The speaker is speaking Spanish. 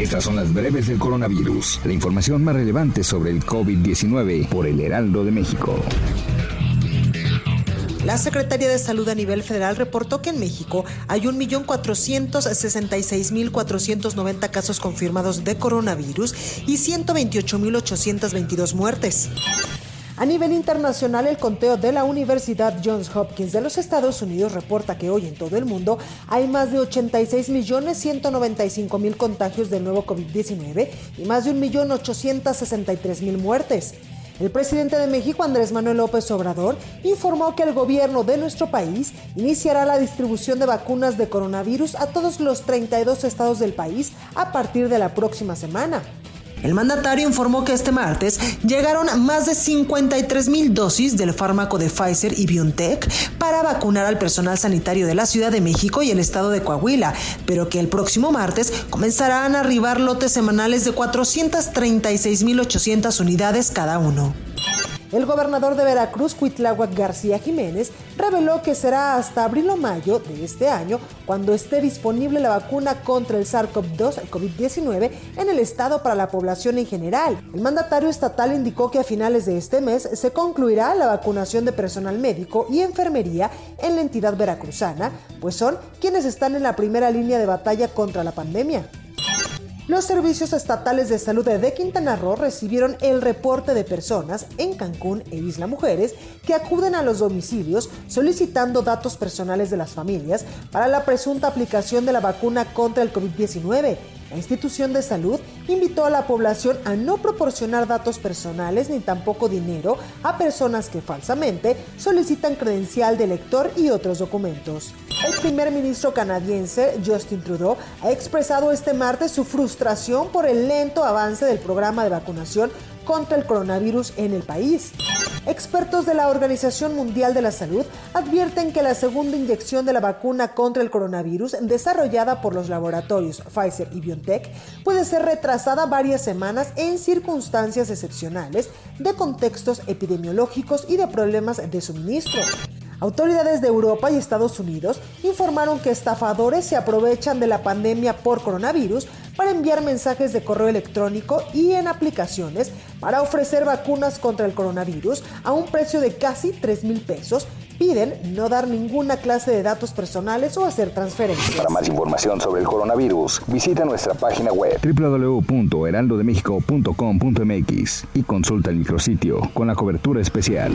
Estas son las breves del coronavirus, la información más relevante sobre el COVID-19 por el Heraldo de México. La Secretaría de Salud a nivel federal reportó que en México hay 1.466.490 casos confirmados de coronavirus y 128.822 muertes. A nivel internacional, el conteo de la Universidad Johns Hopkins de los Estados Unidos reporta que hoy en todo el mundo hay más de 86.195.000 contagios del nuevo COVID-19 y más de 1.863.000 muertes. El presidente de México, Andrés Manuel López Obrador, informó que el gobierno de nuestro país iniciará la distribución de vacunas de coronavirus a todos los 32 estados del país a partir de la próxima semana. El mandatario informó que este martes llegaron más de 53 mil dosis del fármaco de Pfizer y BioNTech para vacunar al personal sanitario de la Ciudad de México y el estado de Coahuila, pero que el próximo martes comenzarán a arribar lotes semanales de 436 mil 800 unidades cada uno. El gobernador de Veracruz, Cuitláhuac García Jiménez, reveló que será hasta abril o mayo de este año cuando esté disponible la vacuna contra el SARS-CoV-2, el COVID-19, en el estado para la población en general. El mandatario estatal indicó que a finales de este mes se concluirá la vacunación de personal médico y enfermería en la entidad veracruzana, pues son quienes están en la primera línea de batalla contra la pandemia. Los servicios estatales de salud de Quintana Roo recibieron el reporte de personas en Cancún e Isla Mujeres que acuden a los domicilios solicitando datos personales de las familias para la presunta aplicación de la vacuna contra el COVID-19. La institución de salud invitó a la población a no proporcionar datos personales ni tampoco dinero a personas que falsamente solicitan credencial de lector y otros documentos. El primer ministro canadiense, Justin Trudeau, ha expresado este martes su frustración por el lento avance del programa de vacunación contra el coronavirus en el país. Expertos de la Organización Mundial de la Salud advierten que la segunda inyección de la vacuna contra el coronavirus desarrollada por los laboratorios Pfizer y BioNTech puede ser retrasada varias semanas en circunstancias excepcionales de contextos epidemiológicos y de problemas de suministro. Autoridades de Europa y Estados Unidos informaron que estafadores se aprovechan de la pandemia por coronavirus para enviar mensajes de correo electrónico y en aplicaciones para ofrecer vacunas contra el coronavirus a un precio de casi 3 mil pesos. Piden no dar ninguna clase de datos personales o hacer transferencias. Para más información sobre el coronavirus, visita nuestra página web www.heraldodemexico.com.mx y consulta el micrositio con la cobertura especial.